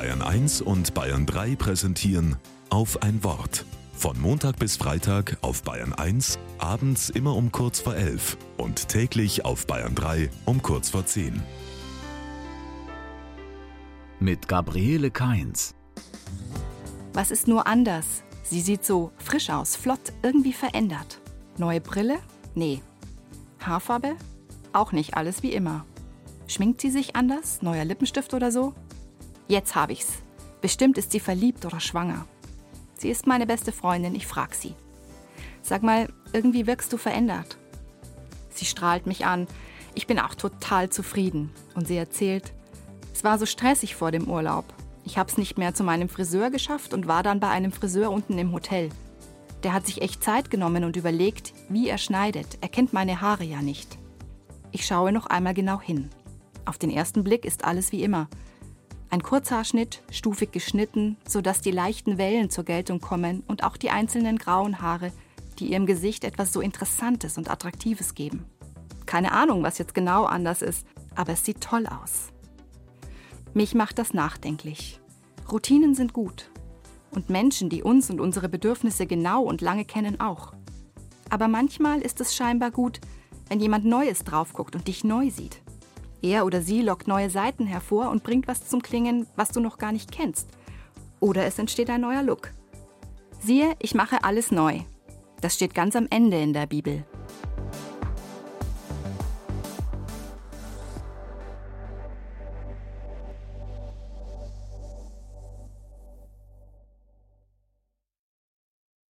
Bayern 1 und Bayern 3 präsentieren auf ein Wort. Von Montag bis Freitag auf Bayern 1, abends immer um kurz vor 11 und täglich auf Bayern 3 um kurz vor 10. Mit Gabriele Kainz. Was ist nur anders? Sie sieht so frisch aus, flott, irgendwie verändert. Neue Brille? Nee. Haarfarbe? Auch nicht alles wie immer. Schminkt sie sich anders? Neuer Lippenstift oder so? Jetzt hab ich's. Bestimmt ist sie verliebt oder schwanger. Sie ist meine beste Freundin, ich frag sie. Sag mal, irgendwie wirkst du verändert. Sie strahlt mich an. Ich bin auch total zufrieden. Und sie erzählt, es war so stressig vor dem Urlaub. Ich hab's nicht mehr zu meinem Friseur geschafft und war dann bei einem Friseur unten im Hotel. Der hat sich echt Zeit genommen und überlegt, wie er schneidet. Er kennt meine Haare ja nicht. Ich schaue noch einmal genau hin. Auf den ersten Blick ist alles wie immer. Ein Kurzhaarschnitt, stufig geschnitten, sodass die leichten Wellen zur Geltung kommen und auch die einzelnen grauen Haare, die ihrem Gesicht etwas so Interessantes und Attraktives geben. Keine Ahnung, was jetzt genau anders ist, aber es sieht toll aus. Mich macht das nachdenklich. Routinen sind gut. Und Menschen, die uns und unsere Bedürfnisse genau und lange kennen, auch. Aber manchmal ist es scheinbar gut, wenn jemand Neues drauf guckt und dich neu sieht. Er oder sie lockt neue Seiten hervor und bringt was zum Klingen, was du noch gar nicht kennst. Oder es entsteht ein neuer Look. Siehe, ich mache alles neu. Das steht ganz am Ende in der Bibel.